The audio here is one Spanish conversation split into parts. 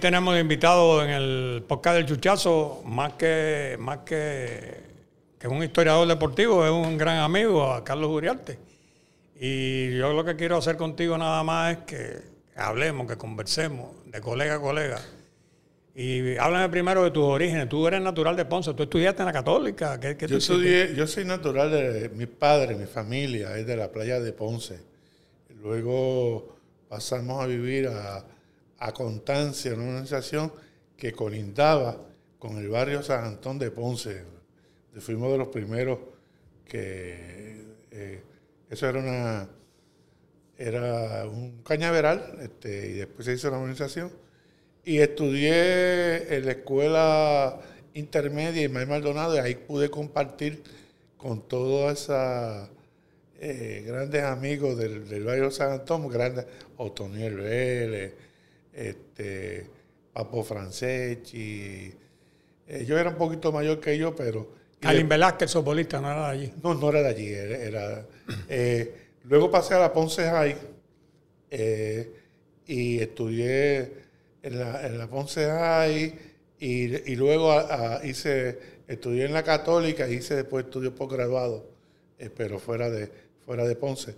tenemos invitado en el podcast del Chuchazo, más que, más que, que un historiador deportivo, es un gran amigo, a Carlos Uriarte. Y yo lo que quiero hacer contigo nada más es que hablemos, que conversemos de colega a colega. Y háblame primero de tus orígenes. Tú eres natural de Ponce, tú estudiaste en la Católica. ¿Qué, qué tú Yo, estudié, yo soy natural de mi padre, mi familia, es de la playa de Ponce. Luego pasamos a vivir a, a Constancia, una organización que colindaba con el barrio San Antón de Ponce. Fuimos de los primeros que... eh, eso era una... Era un cañaveral este, y después se hizo la organización. Y estudié en la escuela intermedia Ismael Maldonado y ahí pude compartir con todos esos grandes amigos del, del barrio San Antón, grandes, Otoniel Vélez, este, Papo Franceschi. Eh, yo era un poquito mayor que yo, pero... Alin Velázquez, sopolista, no era de allí. no, no era de allí. Era, era, eh, luego pasé a la Ponce High eh, y estudié en la, en la Ponce High y, y luego a- a- hice, estudié en la Católica y hice después estudios posgraduados, eh, pero fuera de, fuera de Ponce.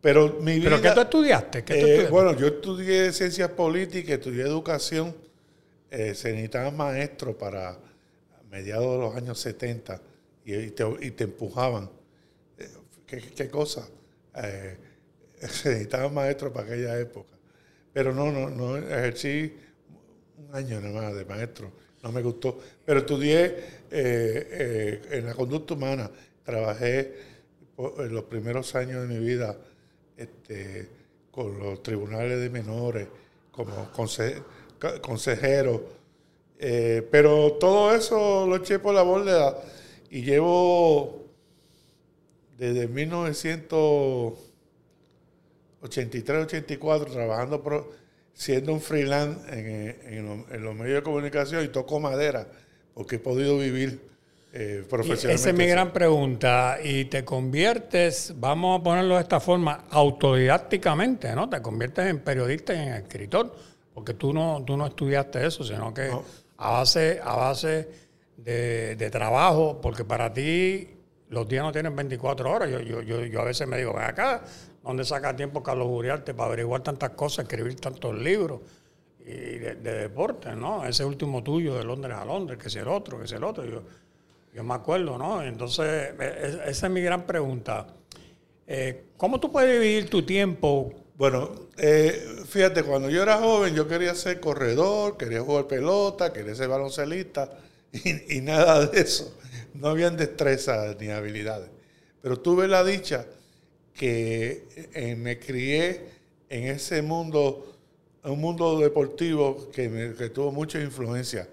Pero mi vida... ¿Pero qué tú estudiaste? ¿Qué tú Eh, estudiaste? bueno, yo estudié ciencias políticas, estudié educación. Eh, se necesitaban maestros para mediados de los años 70 y, y te, y te empujaban. Eh, ¿Qué, qué cosa? Se necesitaban maestros para aquella época. Pero no, no, no ejercí un año nada más de maestro. No me gustó. Pero estudié en la conducta humana. Trabajé en los primeros años de mi vida este, con los tribunales de menores, como conse- consejero. Eh, pero todo eso lo eché por la borda y llevo desde 1983-84 trabajando, pro- siendo un freelance en los medios de comunicación y toco madera porque he podido vivir eh, profesionalmente. Esa es mi gran pregunta. Y te conviertes, vamos a ponerlo de esta forma, autodidácticamente, ¿no? Te conviertes en periodista y en escritor, porque tú no, tú no estudiaste eso, sino que No. a base, a base de, de trabajo, porque para ti los días no tienen 24 horas. Yo, yo, yo, yo a veces me digo, ven acá, ¿dónde saca tiempo Carlos Uriarte para averiguar tantas cosas, escribir tantos libros? Y de, de deporte, ¿no? Ese último tuyo de Londres a Londres, que es el otro, que es el otro. Yo, yo me acuerdo, ¿no? Entonces, e- e- esa es mi gran pregunta. Eh, ¿Cómo tú puedes dividir tu tiempo? Bueno, eh, fíjate, cuando yo era joven yo quería ser corredor, quería jugar pelota, quería ser baloncelista y, nada de eso. No habían destrezas ni habilidades. Pero tuve la dicha que eh, me crié en ese mundo, un mundo deportivo que, me- que tuvo mucha influencia.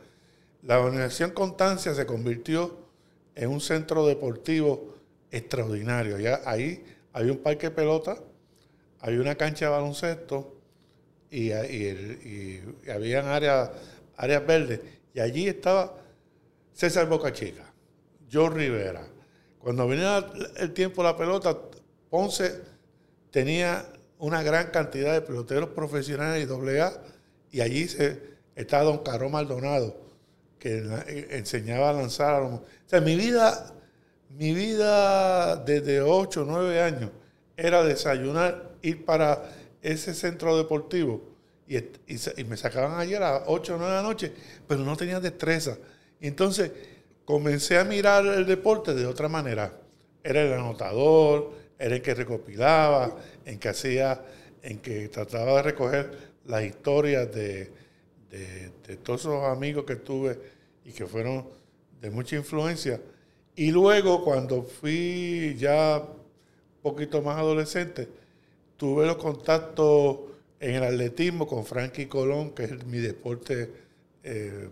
La Organización Constancia se convirtió en un centro deportivo extraordinario. Ya ahí había un parque de pelota, había una cancha de baloncesto y, y, áreas, áreas verdes. Y allí estaba César Bocachica, Joe Rivera. Cuando venía el tiempo de la pelota, Ponce tenía una gran cantidad de peloteros profesionales y doble y allí se, estaba don Caro Maldonado, que enseñaba a lanzar a los... O sea, mi vida, mi vida desde 8 o 9 años era desayunar, ir para ese centro deportivo y, y me sacaban ayer a las 8 o 9 de la noche, pero no tenía destreza. Y entonces comencé a mirar el deporte de otra manera. Era el anotador, era el que recopilaba, en que hacía, en que trataba de recoger las historias de, de, de todos esos amigos que tuve y que fueron de mucha influencia. Y luego, cuando fui ya un poquito más adolescente, tuve los contactos en el atletismo con Frankie Colón, que es mi deporte eh,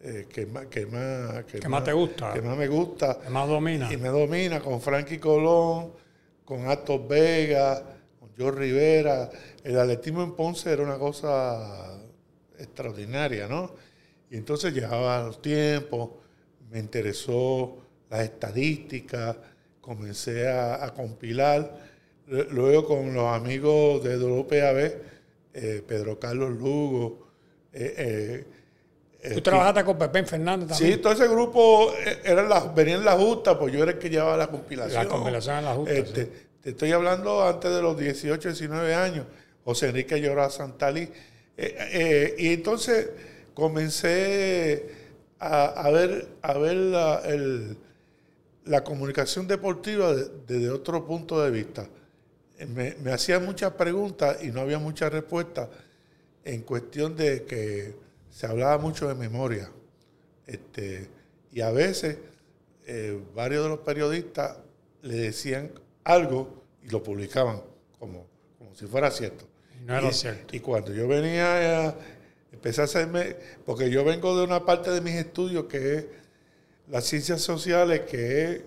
eh, que, más, que, más, Que más te gusta. Que más me gusta. ¿Qué más domina? Y me domina con Frankie Colón, con Atos Vega, con Joe Rivera. El atletismo en Ponce era una cosa extraordinaria, ¿no? Y entonces llevaba los tiempos, me interesó las estadísticas, comencé a, a compilar. Luego con los amigos de WPAB eh, Pedro Carlos Lugo. Eh, ¿Tú trabajaste con Pepe Fernández también? Sí, todo ese grupo eran las, venían en la justa, pues yo era el que llevaba la compilación. La compilación en la justa. Este, te estoy hablando antes de los 18, 19 años. José Enrique Llora Santalí. y entonces comencé a, ver, a ver la, la comunicación deportiva desde otro punto de vista. Me, me hacían muchas preguntas y no había muchas respuestas en cuestión de que se hablaba mucho de memoria. Este, y a veces eh, varios de los periodistas le decían algo y lo publicaban como, como si fuera cierto. No era cierto. Y cuando yo venía a, empecé a hacerme, porque yo vengo de una parte de mis estudios que es las ciencias sociales, que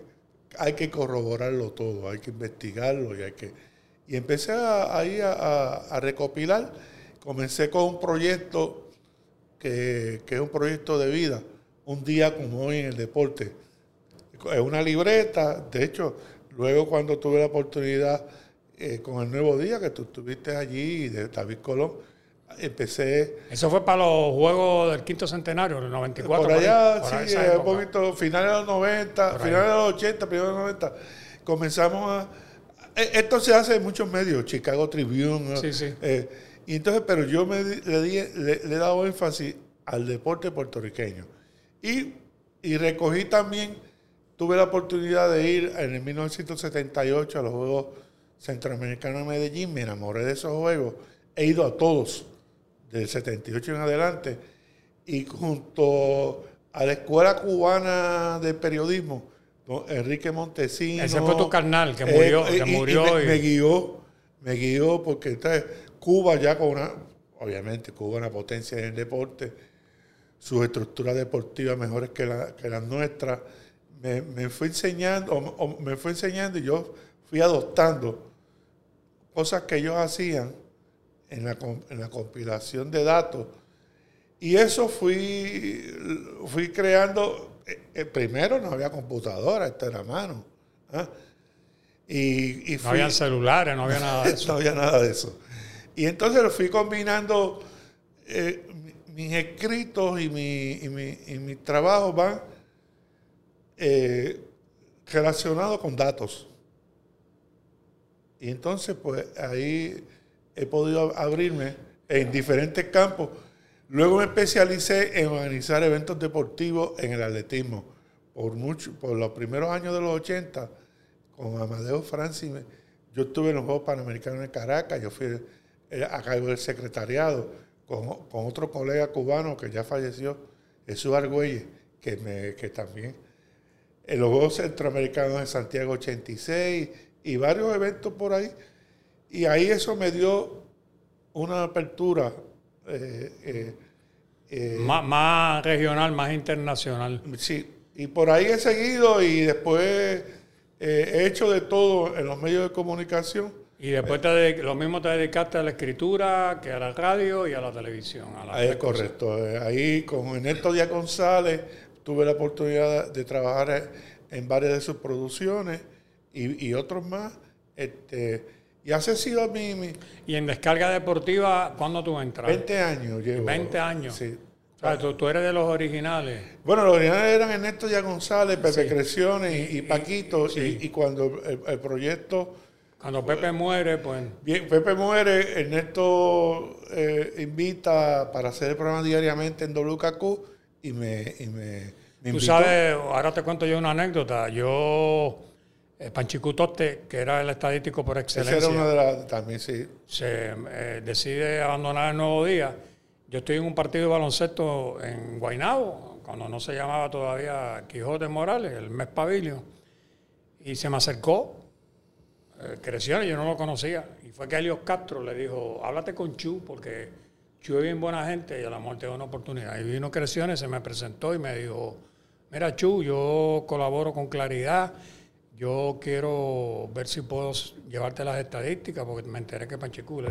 hay que corroborarlo todo, hay que investigarlo y hay que... Y empecé ahí a, recopilar, comencé con un proyecto que, es un proyecto de vida, un día como hoy en el deporte. Es una libreta, de hecho, luego cuando tuve la oportunidad eh, con el Nuevo Día, que tú estuviste allí, de David Colón, empecé... Eso fue para los Juegos del quinto centenario, el 94. Por allá, sí, un poquito, finales de los 90, finales de los 80, primeros de los 90, comenzamos a... E, esto se hace en muchos medios, Chicago Tribune. Sí, sí. Eh, y entonces, pero yo me, le, le, he dado énfasis al deporte puertorriqueño. Y, y recogí también, tuve la oportunidad de ir en el 1978 a los Juegos Centroamericanos de Medellín, me enamoré de esos juegos, he ido a todos del 78 en adelante, y junto a la Escuela Cubana de Periodismo, Enrique Montesino. Ese fue tu carnal que murió. Eh, murió me, guió, me guió porque entonces Cuba ya con una, obviamente Cuba una potencia en el deporte, sus estructuras deportivas mejores que, la, que las nuestras, me, me fue enseñando, me fue enseñando y yo fui adoptando cosas que ellos hacían en la, en la compilación de datos. Y eso fui, fui creando. Eh, eh, primero no había computadora, esto era mano. ¿ah? Y, y no había celulares, no había nada de eso. no había nada de eso. Y entonces lo fui combinando. Eh, mis escritos y mi, y mi, y mi trabajo van relacionados con datos. Y entonces, pues ahí he podido abrirme en diferentes campos. Luego me especialicé en organizar eventos deportivos en el atletismo. Por, mucho, por los primeros años de los 80, con Amadeo Francis, yo estuve en los Juegos Panamericanos en Caracas, yo fui eh, a cargo del secretariado con, otro colega cubano que ya falleció, Jesús Argüelles, que, que también en los Juegos Centroamericanos en Santiago 86 y varios eventos por ahí y ahí eso me dio una apertura. Eh, eh, eh, más, regional, más internacional. Sí, y por ahí he seguido y después he hecho de todo en los medios de comunicación. Y después te, lo mismo te dedicaste a la escritura que a la radio y a la televisión. es correcto. Ahí con Ernesto Díaz González tuve la oportunidad de trabajar en varias de sus producciones y, y otros más. Este, y hace sido mi, mi... ¿Y en descarga deportiva cuándo tú entras? 20 años llevo. 20 años. Sí. O sea, tú, eres de los originales. Bueno, los originales eran Ernesto Ya González, Pepe Creciones y, Paquito. Y, cuando el, proyecto... Cuando Pepe muere, pues... Bien, Pepe muere, Ernesto eh, invita para hacer el programa diariamente en WKQ y me, y me, me Tú sabes, ahora te cuento yo una anécdota. Yo eh, Panchicutote, que era el estadístico por excelencia. Ese era uno de las, también, sí. Se eh, decide abandonar el nuevo día. Yo estoy en un partido de baloncesto en Guaynabo, cuando no se llamaba todavía Quijote Morales, el mes Pavilio, y se me acercó, eh, creció y yo no lo conocía. Y fue que Helios Castro le dijo, háblate con Chu, porque Chu es bien buena gente y a la muerte de una oportunidad. Y vino Creciones, se me presentó y me dijo, mira Chu, yo colaboro con Claridad yo quiero ver si puedo llevarte las estadísticas, porque me enteré que Panchicú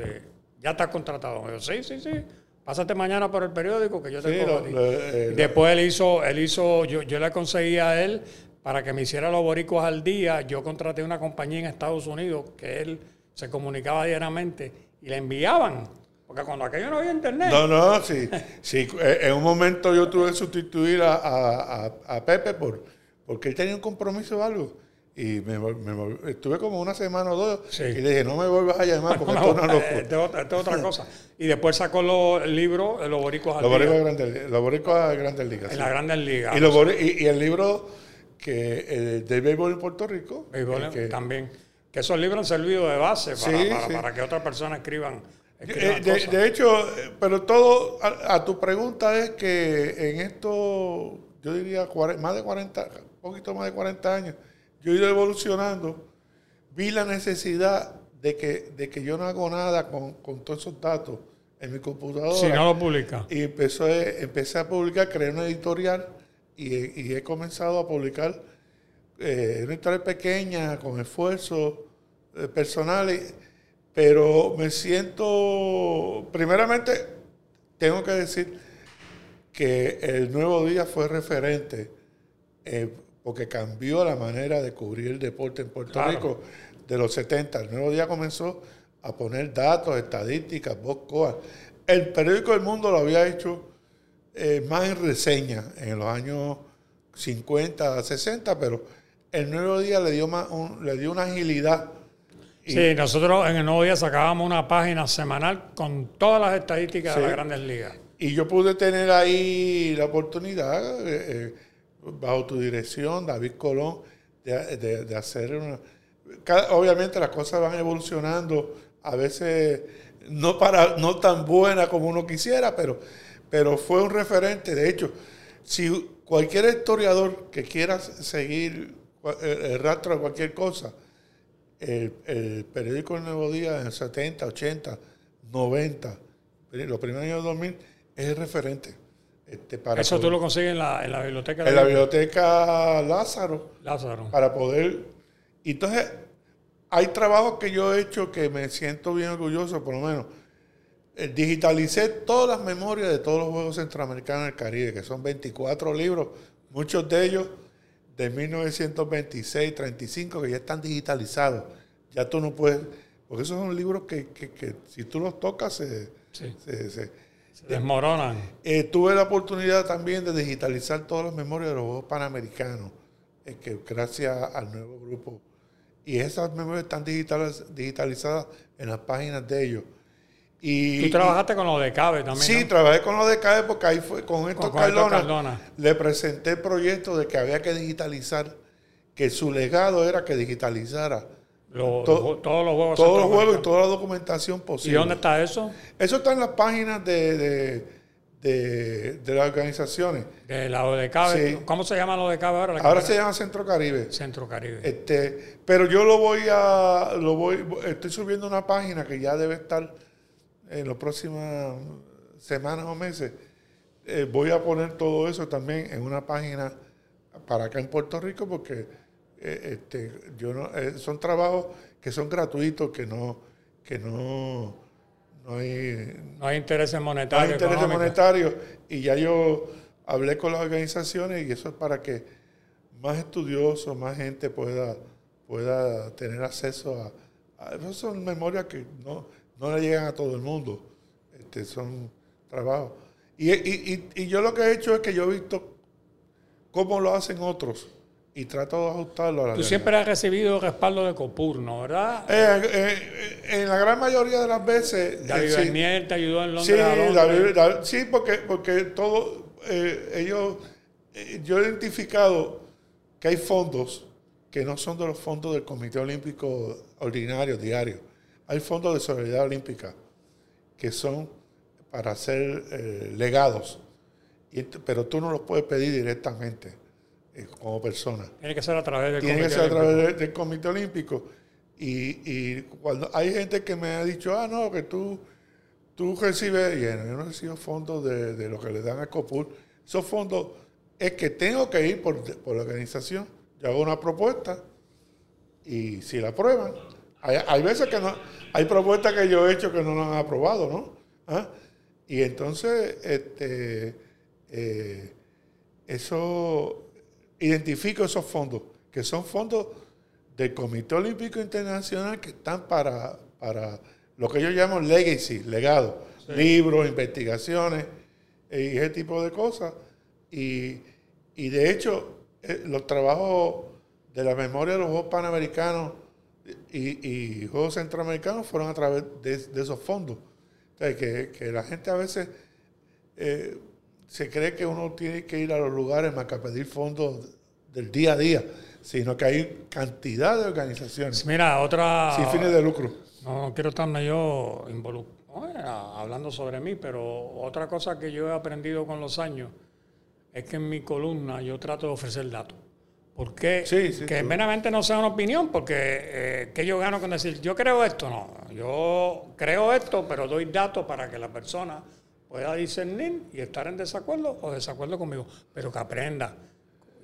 ya está contratado. yo, sí, sí, sí. Pásate mañana por el periódico que yo te sí, eh, Después él hizo, él hizo, yo, yo le conseguí a él para que me hiciera los boricuas al día. Yo contraté una compañía en Estados Unidos que él se comunicaba diariamente y le enviaban Porque cuando aquello no había internet. No, no, sí. sí eh, en un momento yo tuve que sustituir a, a, a, Pepe por, porque él tenía un compromiso o algo. Y me, me, estuve como una semana o dos y le dije, no me vuelvas a llamar porque esto no lo Esto es otra cosa. Y después sacó los, el libro Los Boricuas Los Boricuas Grandes, los boricuas Grandes Ligas. En las Grandes Ligas. Y, y, el libro que eh, de béisbol en Puerto Rico. Béisbol que, también. Que esos libros han servido de base para, para, que otras personas escriban. Eh, de, hecho, pero todo, a, tu pregunta es que en esto, yo diría más de 40, un poquito más de 40 años, yo he ido evolucionando, vi la necesidad de que, de que yo no hago nada con, con todos esos datos en mi computadora. Si no lo publica. Y empezó, empecé a publicar, creé una editorial y, he comenzado a publicar eh, una editorial pequeña, con esfuerzos eh, personales, pero me siento, primeramente, tengo que decir que el nuevo día fue referente. Eh, porque cambió la manera de cubrir el deporte en Puerto Rico de los 70. El nuevo día comenzó a poner datos, estadísticas, voz El periódico El Mundo lo había hecho eh, más en reseña en los años 50, 60, pero el nuevo día le dio, más le dio una agilidad. Sí, nosotros en el nuevo día sacábamos una página semanal con todas las estadísticas de las grandes ligas. Y yo pude tener ahí la oportunidad. Eh, eh, bajo tu dirección, David Colón, de, hacer una... obviamente las cosas van evolucionando, a veces no, para, no tan buena como uno quisiera, pero, pero fue un referente. De hecho, si cualquier historiador que quiera seguir el, rastro de cualquier cosa, el, el periódico El Nuevo Día en 70, 80, 90, los primeros años 2000, es el referente. Este, Eso tú lo consigues en la, en la biblioteca. En la biblioteca Lázaro. Lázaro. Para poder... Entonces, hay trabajos que yo he hecho que me siento bien orgulloso, por lo menos. Eh, digitalicé todas las memorias de todos los Juegos Centroamericanos del Caribe, que son 24 libros, muchos de ellos de 1926, 35, que ya están digitalizados. Ya tú no puedes... Porque esos son libros que, si tú los tocas se, se desmoronan. Eh, tuve la oportunidad también de digitalizar todas las memorias de los Juegos Panamericanos, eh, que gracias al nuevo grupo. Y esas memorias están digitalizadas en las páginas de ellos. Y, ¿Tú trabajaste con lo de CABE también? Sí, trabajé con lo de CABE porque ahí fue con estos Cardona, Le presenté el proyecto de que había que digitalizar, que su legado era que digitalizara todos los juegos. Todos los juegos y toda la documentación posible. ¿Y dónde está eso? Eso está en las páginas de, de, las organizaciones. De la ODK. ¿Cómo se llama la ODK ahora? ahora se llama Centro Caribe. Centro Caribe. Este, pero yo lo voy a. Lo voy, estoy subiendo una página que ya debe estar en las próximas semanas o meses. Eh, voy a poner todo eso también en una página para acá en Puerto Rico porque eh, este, yo no, eh, son trabajos que son gratuitos, que no, que no, no hay, no hay intereses monetarios. No hay intereses monetarios. Y ya yo hablé con las organizaciones y eso es para que más estudiosos, más gente pueda, pueda tener acceso a, a son memorias que no, no le llegan a todo el mundo. Este, son trabajos. Y, y, y, yo lo que he hecho es que yo he visto cómo lo hacen otros y trato de ajustarlo a la Tú siempre has recibido respaldo de COPUR, ¿no? ¿Verdad? Eh, eh, en la gran mayoría de las veces... Eh, David sí, te ayudó en Londres. Sí, sí porque, porque todo, ellos... yo he identificado que hay fondos que no son de los fondos del Comité Olímpico Ordinario, diario. Hay fondos de solidaridad olímpica que son para ser legados, pero tú no los puedes pedir directamente eh, como persona. Tiene que ser a través del Tiene Comité que ser a través del, Comité Olímpico. Y, cuando hay gente que me ha dicho, ah, no, que tú, tú recibes, yo no recibo fondos de, lo que le dan a COPUR. Esos fondos es que tengo que ir por, la organización. Yo hago una propuesta y si la aprueban, hay, veces que no, hay propuestas que yo he hecho que no la han aprobado, ¿no? ¿Ah? Y entonces, este, eh, eso identifico esos fondos, que son fondos del Comité Olímpico Internacional que están para, para lo que yo llamo legacy, legado. libros, investigaciones eh, y ese tipo de cosas. Y, y de hecho, eh, los trabajos de la memoria de los Juegos Panamericanos y, y Juegos Centroamericanos fueron a través de, de esos fondos. O sea, que, que, la gente a veces eh, se cree que uno tiene que ir a los lugares más que a pedir fondos del día a día, sino que hay cantidad de organizaciones. Mira, otra... Sin fines de lucro. No, quiero estarme yo involucrado, hablando sobre mí, pero otra cosa que yo he aprendido con los años es que en mi columna yo trato de ofrecer datos. Porque que meramente no sea una opinión, porque eh, que yo gano con decir, yo creo esto, no, yo creo esto, pero doy datos para que la persona pueda discernir y estar en desacuerdo o desacuerdo conmigo, pero que aprenda.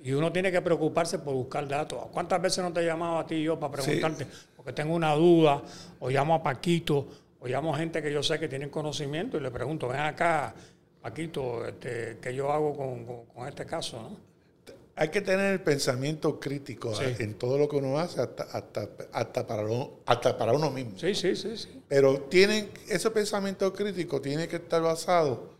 Y uno tiene que preocuparse por buscar datos. ¿Cuántas veces no te he llamado a ti y yo para preguntarte? Porque tengo una duda, o llamo a Paquito, o llamo a gente que yo sé que tienen conocimiento y le pregunto, ven acá, Paquito, este, ¿qué yo hago con, con este caso? ¿no? Hay que tener el pensamiento crítico en todo lo que uno hace, hasta, hasta, hasta, para, hasta para uno mismo. Sí, sí, sí, sí. Pero tienen, ese pensamiento crítico tiene que estar basado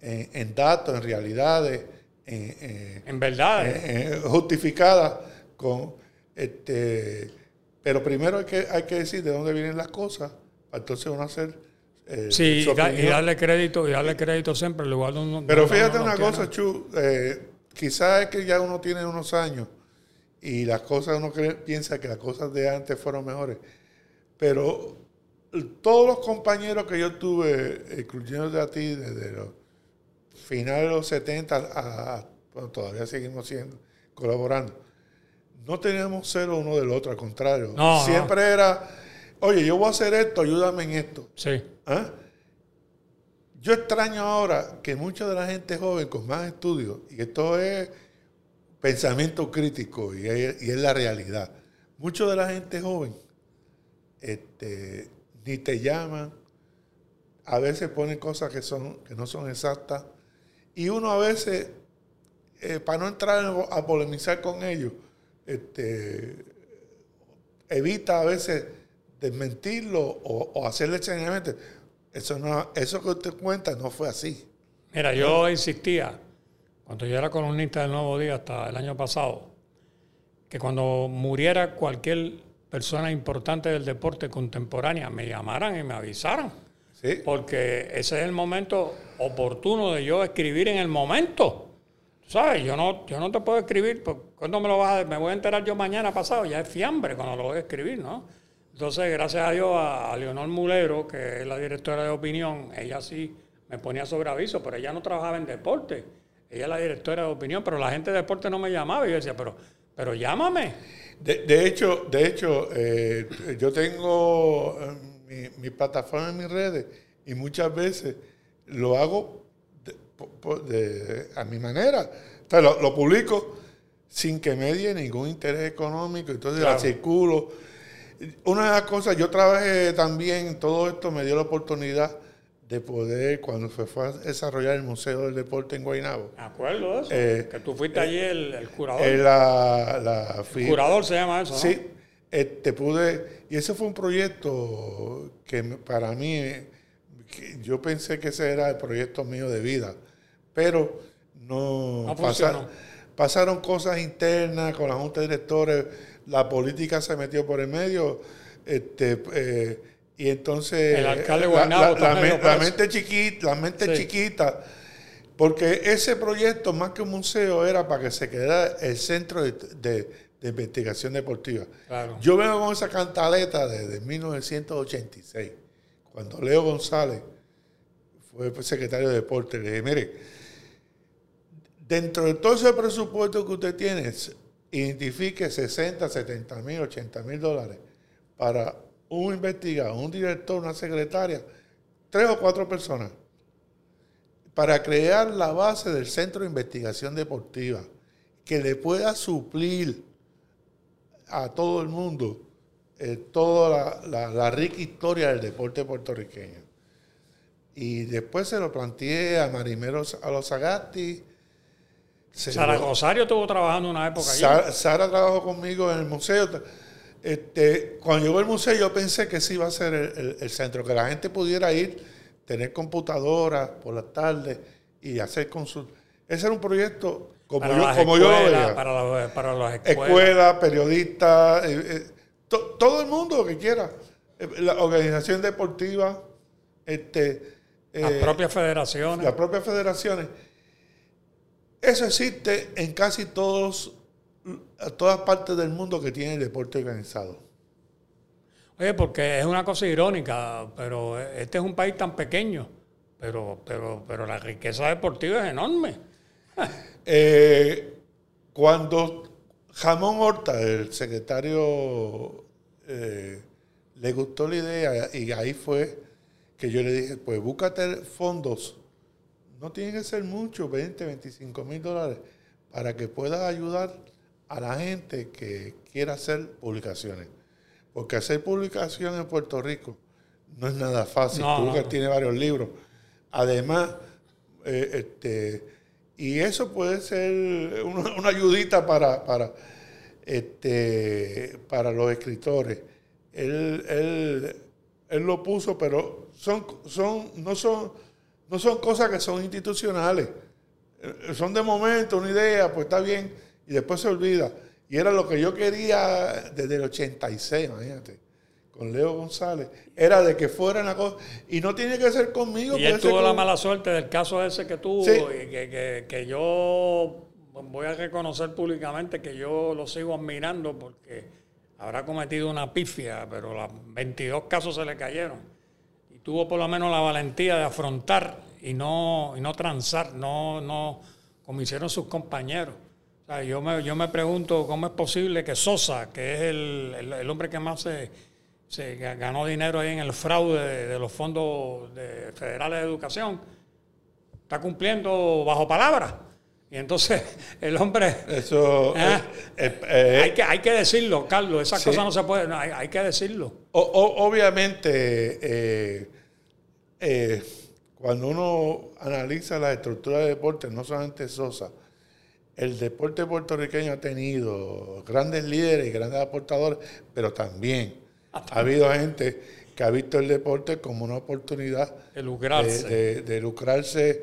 en, datos, en realidades, en, en verdades. justificadas con este pero primero hay que, hay que decir de dónde vienen las cosas, para entonces uno hacer eh, sí, y, darle crédito, y darle crédito siempre, igual Pero fíjate una cosa, Chu, eh, quizás es que ya uno tiene unos años y las cosas, uno piensa que las cosas de antes fueron mejores. Pero todos los compañeros que yo tuve, incluyendo a ti, desde los finales de los 70 a, bueno, todavía seguimos siendo, colaborando, no teníamos cero uno del otro, al contrario. Siempre era, oye, yo voy a hacer esto, ayúdame en esto. Sí. ¿Ah? Yo extraño ahora que mucha de la gente joven con más estudios, y esto es pensamiento crítico y es, la realidad, mucha de la gente joven este, ni te llaman, a veces ponen cosas que, son, que no son exactas, y uno a veces, eh, para no entrar a polemizar con ellos, este, evita a veces desmentirlo o, o hacerle extrañamente eso, no, eso que usted cuenta no fue así. Mira, yo insistía, cuando yo era columnista del Nuevo Día hasta el año pasado, que cuando muriera cualquier persona importante del deporte contemporánea, me llamaran y me avisaran. ¿Sí? Porque ese es el momento oportuno de yo escribir en el momento. ¿Sabes? Yo no, yo no te puedo escribir, pues, ¿cuándo me lo vas a Me voy a enterar yo mañana pasado, ya es fiambre cuando lo voy a escribir, ¿no? Entonces, gracias a Dios, a, Leonor Mulero, que es la directora de opinión, ella sí me ponía sobre aviso, pero ella no trabajaba en deporte. Ella es la directora de opinión, pero la gente de deporte no me llamaba y yo decía, pero, pero llámame. De, hecho, de hecho eh, yo tengo eh, mi, plataforma en mis redes y muchas veces lo hago a mi manera. O lo, publico sin que me dé ningún interés económico, entonces la circulo una de las cosas, yo trabajé también, todo esto me dio la oportunidad de poder, cuando se fue a desarrollar el Museo del Deporte en Guaynabo. Me acuerdo de eso, eh, que tú fuiste allí el, curador. el curador se llama eso, ¿no? Sí, este, pude, y ese fue un proyecto que para mí, yo pensé que ese era el proyecto mío de vida, pero no, no pasaron, pasaron cosas internas con la Junta de Directores, la política se metió por el medio, este, eh, y entonces el alcalde la, la, mente chiquita, la mente chiquita, porque ese proyecto más que un museo era para que se quedara el centro de, investigación deportiva. Yo vengo con esa cantaleta desde 1986, cuando Leo González fue secretario de deporte, le dije, mire, dentro de todo ese presupuesto que usted tiene, identifique 60, 70 mil, 80 mil dólares para un investigador, un director, una secretaria, tres o cuatro personas, para crear la base del Centro de Investigación Deportiva, que le pueda suplir a todo el mundo eh, toda la, rica historia del deporte puertorriqueño. Y después se lo planteé a Marimeros a los Agasti, Sara Rosario estuvo trabajando una época allí. Sara, trabajó conmigo en el museo. Este, cuando llegó el museo yo pensé que sí iba a ser el, centro, que la gente pudiera ir tener computadoras por las tardes y hacer consultas. Ese era un proyecto como Para yo, como yo lo escuelas, veía. Para, las- para las escuelas. Escuela, periodistas, eh, eh, to- todo el mundo que quiera. Eh, La organización deportiva, este, las propias federaciones. las propias federaciones. Eso existe en casi todos, todas partes del mundo que tiene el deporte organizado. Oye, porque es una cosa irónica, pero este es un país tan pequeño, pero, pero, pero la riqueza deportiva es enorme. Eh, cuando Jamón Horta, el secretario, eh, le gustó la idea y ahí fue que yo le dije, pues búscate fondos, no tienen que ser mucho, 20, 25 mil dólares, para que puedas ayudar a la gente que quiera hacer publicaciones. Porque hacer publicación en Puerto Rico no es nada fácil. No, Tú no, que no. tienes varios libros. Además, eh, este, y eso puede ser una, una ayudita para, para, este, para los escritores. Él, él, él lo puso, pero son, son, no, son, no son cosas que son institucionales. Eh, Son de momento, una idea, pues está bien, y después se olvida. Y era lo que yo quería desde el 86, imagínate, con Leo González. Era de que fuera una cosa. Y no tiene que ser conmigo. Y él tuvo la mala suerte del caso ese que tuvo, Sí. y que, que- que yo voy a reconocer públicamente que yo lo sigo admirando porque habrá cometido una pifia, pero los 22 casos se le cayeron. Tuvo por lo menos la valentía de afrontar y no, y no transar, no, no como hicieron sus compañeros. Yo, me, yo me pregunto cómo es posible que Sosa, que es el, el- hombre que más se, se ganó dinero ahí en el fraude de, los fondos de- federales de educación, está cumpliendo bajo palabra. Y entonces el hombre, Eso. Ah. eh, eh, eh, hay, que, hay que decirlo, Carlos, esas Sí. cosas no se pueden, no, hay, hay que decirlo. o- o- obviamente, cuando uno analiza la estructura de deporte, no solamente Sosa, el deporte puertorriqueño ha tenido grandes líderes y grandes aportadores, pero también ha habido gente que ha visto el deporte como una oportunidad De lucrarse. de, de- de lucrarse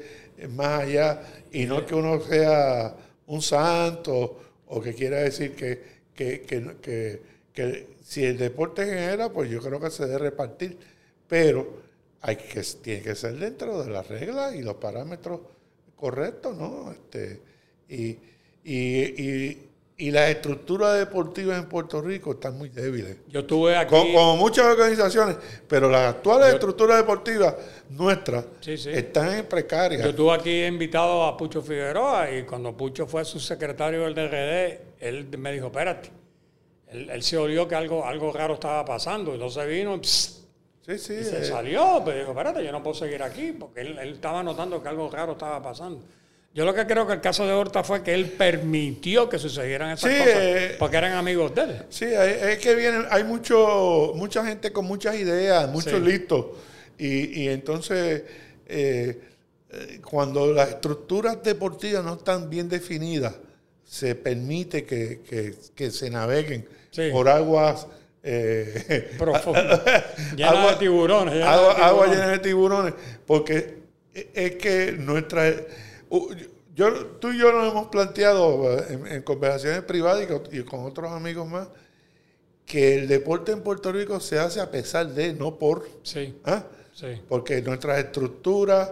más allá y no que uno sea un santo o que quiera decir que, que, que- que- que si el deporte genera, pues yo creo que se debe repartir, pero hay que, tiene que ser dentro de las reglas y los parámetros correctos, ¿no? Este, y, y, y, y las estructuras deportivas en Puerto Rico están muy débiles. Yo estuve aquí. Como, como muchas organizaciones, pero las actuales estructuras deportivas nuestras Sí, sí. están en precarias. Yo estuve aquí invitado a Pucho Figueroa y cuando Pucho fue subsecretario del DRD, él me dijo, espérate, él, él se olió que algo, algo raro estaba pasando, entonces vino pss, sí, sí. y se eh, salió, pero dijo, espérate, yo no puedo seguir aquí, porque él, él estaba notando que algo raro estaba pasando. Yo lo que creo que el caso de Horta fue que él permitió que sucedieran esas Sí, cosas, eh, porque eran amigos de él. sí, es que vienen, hay mucho, mucha gente con muchas ideas, muchos Sí. listos. Y, y entonces, eh, eh, cuando las estructuras deportivas no están bien definidas, se permite que, que- que se naveguen Sí. por aguas. eh, Profundo. Llena Agua- de tiburones. llena de agua, agua tiburones. llena de tiburones, porque es que nuestra... Yo, tú y yo nos hemos planteado en, en conversaciones privadas y con, y con otros amigos más que el deporte en Puerto Rico se hace a pesar de, no por. Sí, ¿ah? sí. Porque nuestras estructuras,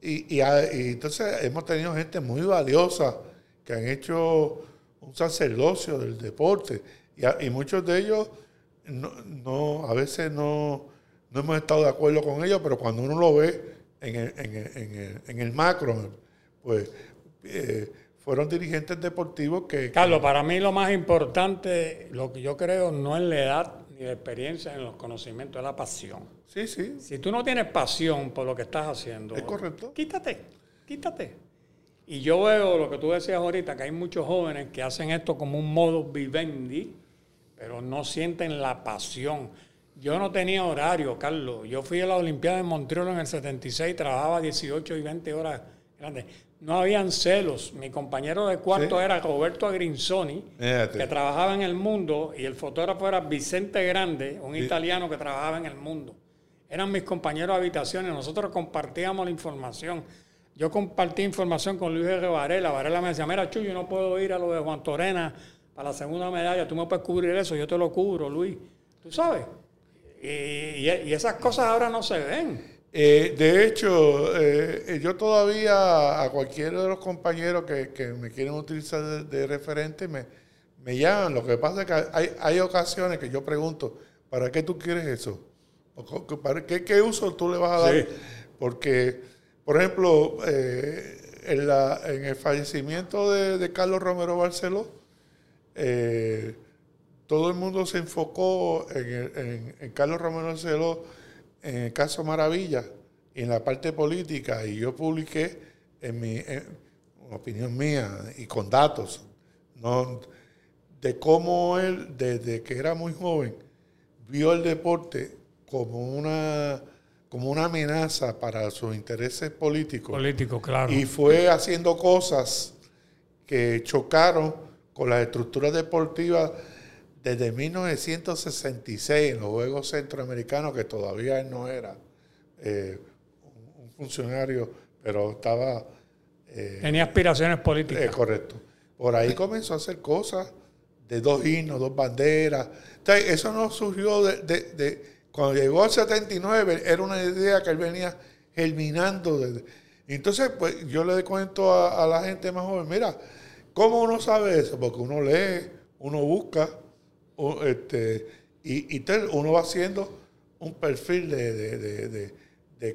y, y, a- y entonces hemos tenido gente muy valiosa que han hecho un sacerdocio del deporte, y, a- y muchos de ellos, no, no- a veces no, no hemos estado de acuerdo con ellos, pero cuando uno lo ve en el, en el- en el- en el macro, pues eh, fueron dirigentes deportivos que... Carlos, para mí lo más importante, lo que yo creo, no es la edad ni la experiencia en los conocimientos, es la pasión. Sí, sí, Si tú no tienes pasión por lo que estás haciendo, Es correcto. Quítate, quítate. Y yo veo lo que tú decías ahorita, que hay muchos jóvenes que hacen esto como un modo vivendi, pero no sienten la pasión. Yo no tenía horario, Carlos. Yo fui a la Olimpiada de Montreal en el 76, trabajaba 18 y 20 horas grandes. No habían celos. Mi compañero de cuarto Sí. era Roberto Agrinzoni, Fíjate. que trabajaba en el mundo, y el fotógrafo era Vicente Grande, un italiano que trabajaba en el mundo. eran mis compañeros de habitaciones, nosotros compartíamos la información. Yo compartí información con Luis R. Varela. Varela me decía, mira, Chuy, yo no puedo ir a lo de Juan Torena para la segunda medalla, tú me puedes cubrir eso, yo te lo cubro, Luis. ¿Tú sabes? Y, esas cosas ahora no se ven. Eh, de hecho, eh, yo todavía a cualquiera de los compañeros que, me quieren utilizar de, referente me, me, llaman. Lo que pasa es que hay, hay, ocasiones que yo pregunto, ¿para qué tú quieres eso? ¿Para qué, qué uso tú le vas a dar? Porque, por ejemplo, eh, en, la, en, el fallecimiento de, Carlos Romero Barceló, todo el mundo se enfocó en, Carlos Romero Barceló en el caso Maravilla en la parte política, y yo publiqué en mi opinión mía y con datos, ¿no? de cómo él, desde que era muy joven, vio el deporte como una, como una amenaza para sus intereses políticos. Políticos, claro. Y fue haciendo cosas que chocaron con las estructuras deportivas desde 1966 en los Juegos Centroamericanos, que todavía él no era eh, un funcionario, pero estaba... Eh, Tenía aspiraciones políticas. Eh, correcto. Por ahí comenzó a hacer cosas de dos himnos, dos banderas. Entonces, eso no surgió de, Cuando llegó al 79, era una idea que él venía germinando. entonces, pues yo le cuento a, a la gente más joven, mira, ¿cómo uno sabe eso? Porque uno lee, uno busca, este, y, y uno va haciendo un perfil de,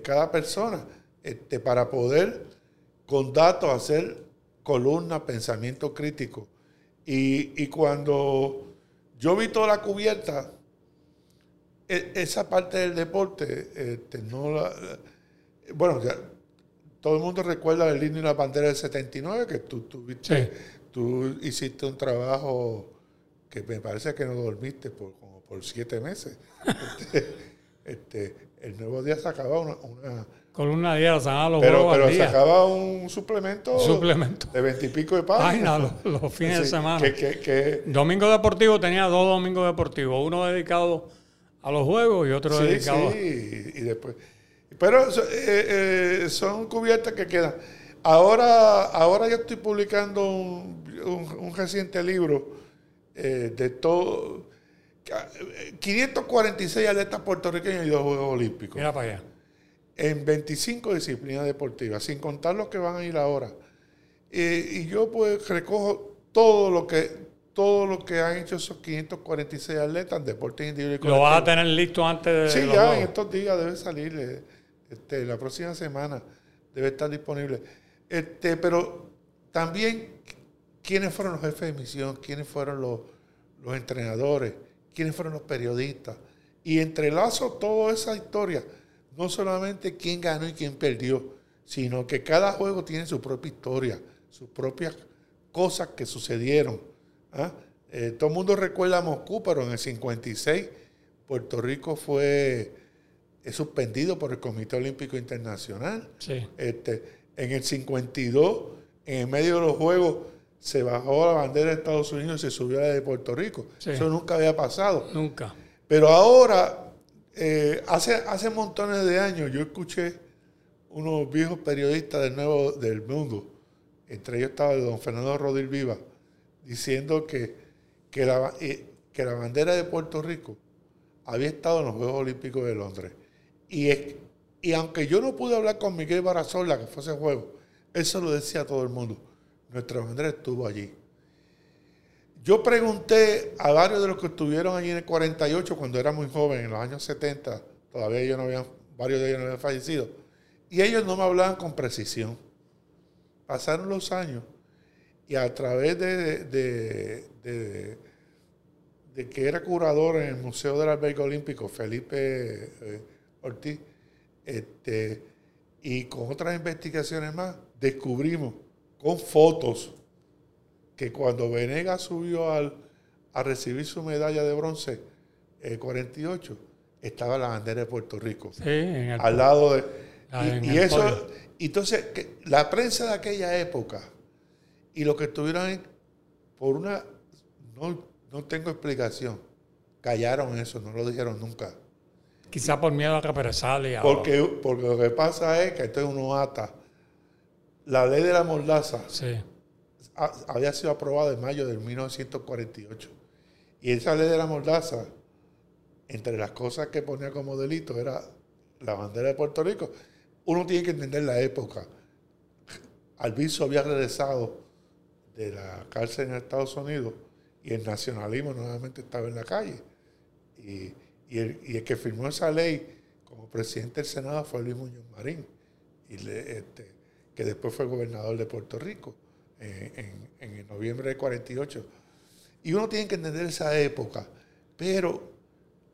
cada persona este, para poder con datos hacer columna, pensamiento crítico. Y, cuando yo vi toda la cubierta, e, esa parte del deporte, este, no la, bueno, todo el mundo recuerda el himno y la bandera del 79, que tú, tuviste, tú hiciste un trabajo que me parece que no dormiste por, como por siete meses. Este, este, el nuevo día sacaba una... una Columna diaria, sacaba los pero, pero sacaba un suplemento, suplemento. de veintipico de páginas. los, fines de semana. Domingo deportivo tenía dos domingos deportivos, uno dedicado a los juegos y otro dedicado sí, y, después... Pero eh, eh, son cubiertas que quedan. Ahora, ahora yo estoy publicando un, un reciente libro eh, de todo. 546 atletas puertorriqueños y dos Juegos Olímpicos. Mira para allá. En 25 disciplinas deportivas, sin contar los que van a ir ahora. y yo pues recojo todo lo que todo lo que han hecho esos 546 atletas en deporte individual ¿Lo vas a tener listo antes de Sí, ya en estos días debe salir. Eh, este, la próxima semana debe estar disponible. Este, pero también quiénes fueron los jefes de misión, quiénes fueron los, entrenadores, quiénes fueron los periodistas. Y entrelazo toda esa historia, no solamente quién ganó y quién perdió, sino que cada juego tiene su propia historia, sus propias cosas que sucedieron. ¿ah? Eh, todo el mundo recuerda a Moscú, pero en el 56 Puerto Rico fue suspendido por el Comité Olímpico Internacional. Este, en el 52, en el medio de los Juegos, se bajó la bandera de Estados Unidos y se subió a la de Puerto Rico. Eso nunca había pasado. Nunca. Pero ahora, eh, hace, hace montones de años, yo escuché unos viejos periodistas del Nuevo del Mundo, entre ellos estaba don Fernando Rodríguez Viva, diciendo que, que, la, eh, que la bandera de Puerto Rico había estado en los Juegos Olímpicos de Londres. Y, y aunque yo no pude hablar con Miguel Barazola, que fue ese juego, eso lo decía todo el mundo nuestra bandera estuvo allí. Yo pregunté a varios de los que estuvieron allí en el 48, cuando era muy joven, en los años 70, todavía ellos no habían, varios de ellos no habían fallecido, y ellos no me hablaban con precisión. Pasaron los años y a través de, de, que era curador en el Museo del Albergue Olímpico, Felipe eh, Ortiz, este, y con otras investigaciones más, descubrimos con fotos que cuando Venegas subió al, a recibir su medalla de bronce, el 48, estaba la bandera de Puerto Rico. Sí, en el al lado de... y, eso, entonces, la prensa de aquella época y lo que estuvieron por una, no, no tengo explicación, callaron eso, no lo dijeron nunca. Quizá por miedo a represalia. o- Porque, porque lo que pasa es que esto es uno ata. La ley de la mordaza Sí. había sido aprobada en mayo de 1948. Y esa ley de la mordaza, entre las cosas que ponía como delito, era la bandera de Puerto Rico. Uno tiene que entender la época. Alviso había regresado de la cárcel en Estados Unidos y el nacionalismo nuevamente estaba en la calle. Y, y el, y el que firmó esa ley como presidente del Senado fue Luis Muñoz Marín, y le- este, que después fue gobernador de Puerto Rico eh, en, en noviembre de 48. Y uno tiene que entender esa época, pero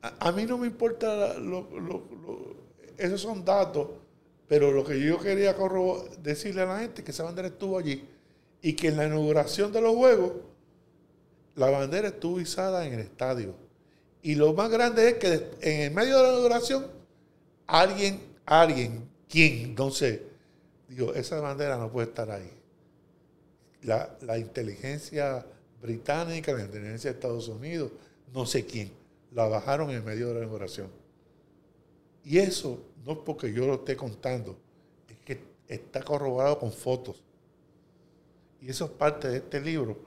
a, mí no me importa lo- lo- esos son datos, pero lo que yo quería decirle a la gente es que esa bandera estuvo allí y que en la inauguración de los Juegos la bandera estuvo izada en el estadio. Y lo más grande es que en el medio de la inauguración alguien, alguien, quién, no sé, digo, esa bandera no puede estar ahí. La, la inteligencia británica, la inteligencia de Estados Unidos, no sé quién, la bajaron en medio de la inauguración. Y eso no es porque yo lo esté contando, es que está corroborado con fotos. Y eso es parte de este libro.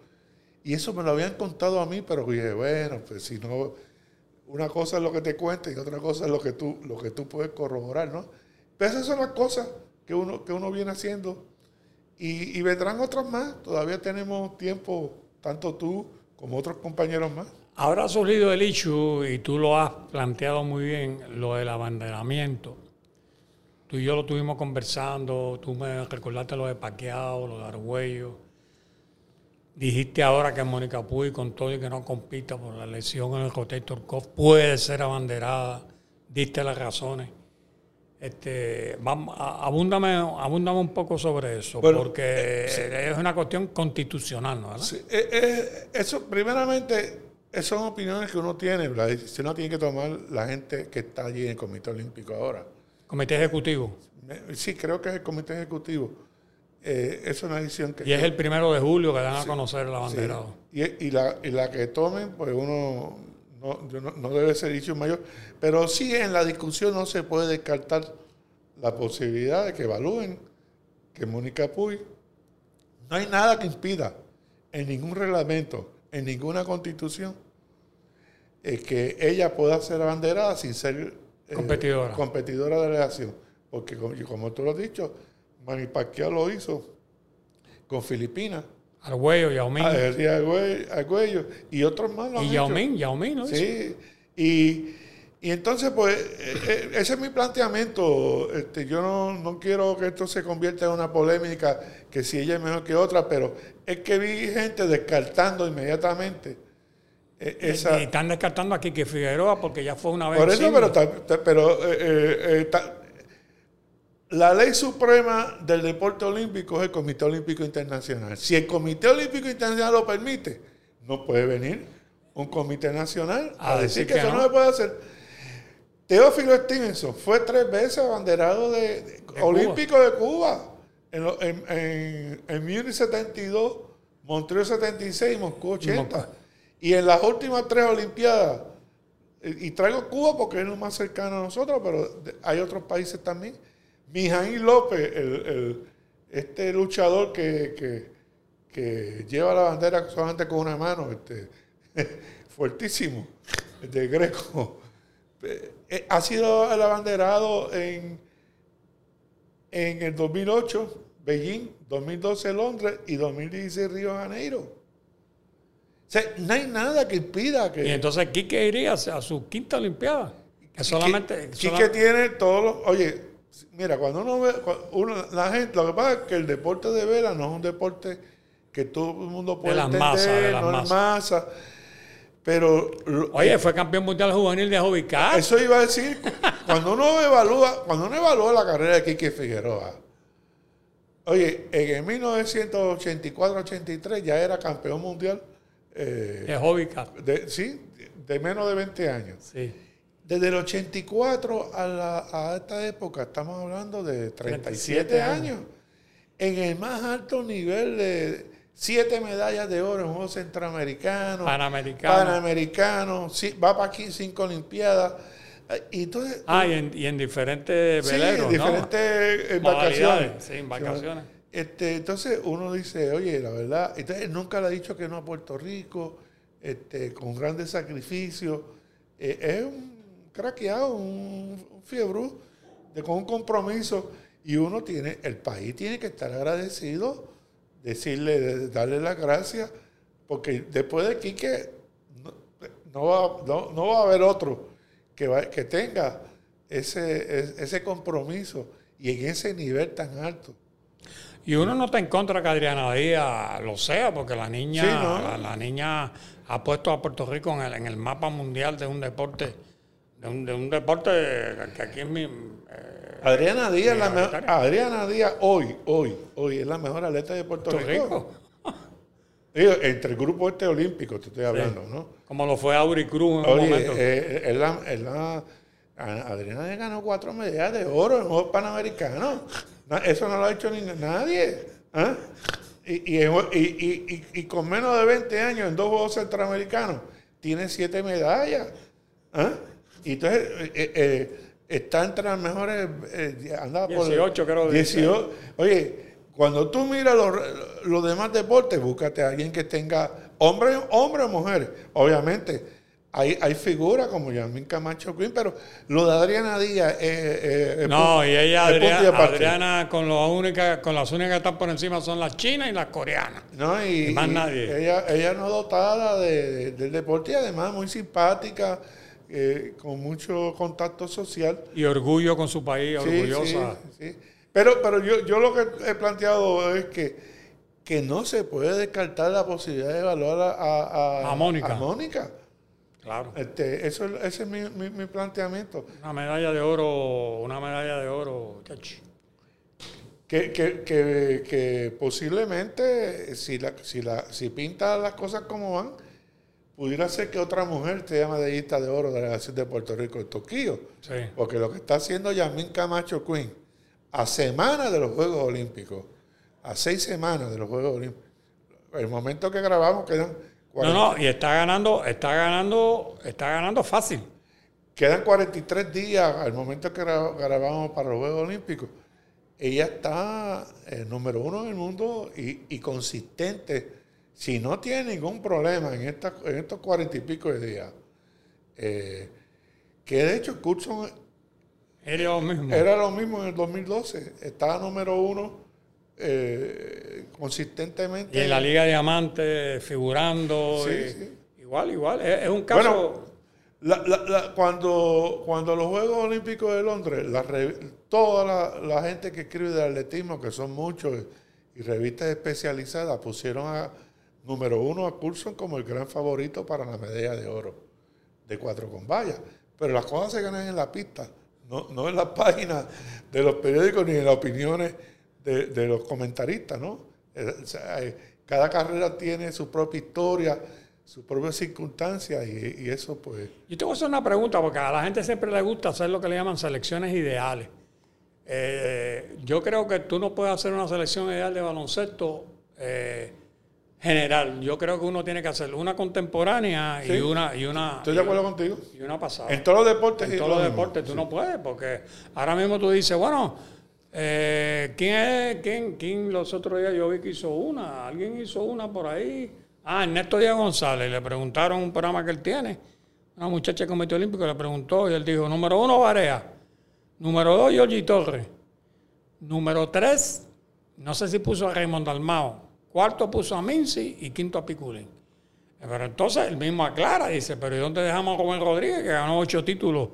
Y eso me lo habían contado a mí, pero dije, bueno, pues si no, una cosa es lo que te cuentan y otra cosa es lo que tú, lo que tú puedes corroborar, ¿no? Pero esas son las cosas que uno, que uno viene haciendo. Y, vendrán otras más. Todavía tenemos tiempo, tanto tú como otros compañeros más. Ahora ha surgido el issue, y tú lo has planteado muy bien, lo del abanderamiento. Tú y yo lo estuvimos conversando, tú me recordaste lo de Paqueado, lo de Argüello. Dijiste ahora que Mónica Puy, con todo y que no compita por la elección en el Hotel Turcov, puede ser abanderada. Diste las razones. Este, vamos, abúndame, abúndame un poco sobre eso, Bueno, porque es una cuestión constitucional, ¿no? ¿verdad? Sí, eh, eh, eso, primeramente, esas son opiniones que uno tiene. La decisión la tiene que tomar la gente que está allí en el Comité Olímpico ahora. Comité Ejecutivo. Sí, creo que es el Comité Ejecutivo. Eh, es una decisión que... Y es el primero de julio que dan a Sí, conocer el Sí. abanderado. Y, y la, y la que tomen, pues uno no, yo no, no debe ser dicho mayor. Pero sí en la discusión no se puede descartar la posibilidad de que evalúen que Mónica Puy no hay nada que impida en ningún reglamento, en ninguna constitución, eh, que ella pueda ser abanderada sin ser eh, Competidora. competidora de la elección. Porque como, como tú lo has dicho, Manny Pacquiao lo hizo con Filipinas. Argüello, Yao Ming. A Henry Argüe- Argüello y otros más lo y Yao. Ming, Yao Ming, ¿no? Sí, y, y entonces, pues, eh, eh, ese es mi planteamiento. Este, yo no, no quiero que esto se convierta en una polémica, que si ella es mejor que otra, pero es que vi gente descartando inmediatamente eh, esa... Y están descartando aquí que Figueroa porque ya fue una vez. Por eso, pero, pero eh, eh, eh, la ley suprema del deporte olímpico es el Comité Olímpico Internacional. Si el Comité Olímpico Internacional lo permite, no puede venir un comité nacional a, decir que, eso no. se puede hacer. Teófilo Stevenson fue tres veces abanderado de, olímpico de Cuba. En, en, en, en Múnich 72, Montreal 76 y Moscú 80. Y en las últimas tres Olimpiadas, y y traigo Cuba porque es lo más cercano a nosotros, pero hay otros países también. Mijaín López, el, el- este luchador que, que- que lleva la bandera solamente con una mano, este, fuertísimo, de Greco, eh, ha sido el abanderado en, en el 2008, Beijing, 2012 Londres y 2016 Río de Janeiro. O sea, no hay nada que impida que... Y entonces Quique iría a su quinta Olimpiada. Que solamente. Quique sola- tiene todos los. Oye, mira, cuando uno ve. uno- la gente, lo que pasa es que el deporte de vela no es un deporte que todo el mundo puede las entender, masas, de las no masas. masa. Pero. Oye, fue campeón mundial juvenil de Cup. eso iba a decir, cuando uno evalúa, cuando uno evalúa la carrera de Quique Figueroa, oye, en el 1984-83 ya era campeón mundial, eh, De de, sí, de menos de 20 años. Sí. Desde el 84 a, la- a esta época estamos hablando de 37, 37 años. En el más alto nivel de siete medallas de oro en Juegos Centroamericanos, Panamericano. Panamericanos, sí, va para aquí cinco Olimpiadas. Y entonces, Ah, y en, y en diferentes sí, veleros, ¿no? diferentes eh, Modalidades, vacaciones. sí, embarcaciones. Este, entonces uno dice, oye, la verdad, entonces nunca le ha dicho que no a Puerto Rico, este, con grandes sacrificios. Eh, es un craqueado, un, un fiebrú, de, con un compromiso. Y uno tiene, el país tiene que estar agradecido, decirle, darle las gracias, porque después de Quique no, no va, no, no va a haber otro que, va- que tenga ese, es- ese compromiso y en ese nivel tan alto. Y uno no está en contra que Adriana Díaz lo sea, porque la niña, Sí, ¿no? la, la niña ha puesto a Puerto Rico en el, en el mapa mundial de un deporte, de un, de un deporte que aquí es mi... eh, Adriana Díaz, la mejor- Minoritaria. Adriana Díaz hoy, hoy, hoy es la mejor atleta de Puerto, Puerto Rico. Entre el grupo este olímpico, te estoy hablando, ¿no? Como lo fue Auri Cruz en un Oye, momento. eh, es la- es la- a- Adriana Díaz ganó cuatro medallas de oro en Juegos Panamericanos. Na- Eso no lo ha hecho ni nadie. ¿ah? Y, y, y- y- con menos de 20 años en dos Juegos Centroamericanos tiene siete medallas. ¿ah? Y entonces eh, eh, está entre las mejores. eh, anda por 18 creo que 18. Oye, cuando tú miras los, los demás deportes, búscate a alguien que tenga, hombre, hombre o mujer. Obviamente, hay, hay figuras como Yasmin Camacho Queen, pero lo de Adriana Díaz es No, y ella, Adriana. Adriana con, lo única, con las únicas que están por encima son las chinas y las coreanas. No, y, y más y nadie. Ella, ella no dotada de- de- del deporte y además muy simpática, eh, con mucho contacto social. Y orgullo con su país, Sí, orgullosa. sí, sí. Pero, pero yo, yo lo que he planteado es que, que no se puede descartar la posibilidad de evaluar a, a- A Mónica. a Mónica. Claro. Este, eso, es- ese es mi, mi- mi planteamiento. Una medalla de oro, una medalla de oro. Que, que, que, que posiblemente, si, la, si, la, si pinta las cosas como van, pudiera ser que otra mujer sea medallista de oro de la Delegación de Puerto Rico en Tokio. Sí. Porque lo que está haciendo Yasmin Camacho Queen a semanas de los Juegos Olímpicos, a seis semanas de los Juegos Olímpicos, el momento que grabamos quedan No, 40 no, y está ganando, está ganando, está ganando fácil. Quedan 43 días al momento que gra- grabamos para los Juegos Olímpicos. Ella está eh, número uno en el mundo y, y consistente. Si no tiene ningún problema en, esta- en estos cuarenta y pico de días, eh, que de hecho Coulson Era lo mismo. era lo mismo en el 2012. Estaba número uno eh, consistentemente. Y en la Liga Diamante figurando. Sí, y- sí. Igual, igual. Es, es un caso. Bueno, La- la- la- cuando, cuando los Juegos Olímpicos de Londres, toda la, la gente que escribe de atletismo, que son muchos, y revistas especializadas, pusieron a número uno a Coulson como el gran favorito para la medalla de oro de cuatro con vallas. Pero las cosas se ganan en la pista, no, no en las páginas de los periódicos ni en las opiniones de, los comentaristas, ¿no? Eh, eh, cada carrera tiene su propia historia, sus propias circunstancias y, eso pues... Yo te voy a hacer una pregunta, porque a la gente siempre le gusta hacer lo que le llaman selecciones ideales. Eh, yo creo que tú no puedes hacer una selección ideal de baloncesto general. Yo creo que uno tiene que hacer una contemporánea Sí. y una y una Estoy de acuerdo contigo. y una pasada. En todos los deportes. En todos lo los deportes tú no puedes, porque ahora mismo tú dices, bueno, eh, ¿quién es? ¿Quién, ¿Quién los otros días yo vi que hizo una? ¿Alguien hizo una por ahí? Ah, Ernesto Díaz González. Le preguntaron un programa que él tiene. Una muchacha de Comité Olímpico le preguntó y él dijo, número uno, Barea. Número dos, Giorgi Torres. Número tres, no sé si puso a Raymond Dalmao. Cuarto puso a Minci y quinto a Piculín. Pero entonces él mismo aclara, dice, pero ¿y dónde dejamos a Rubén Rodríguez, que ganó ocho títulos?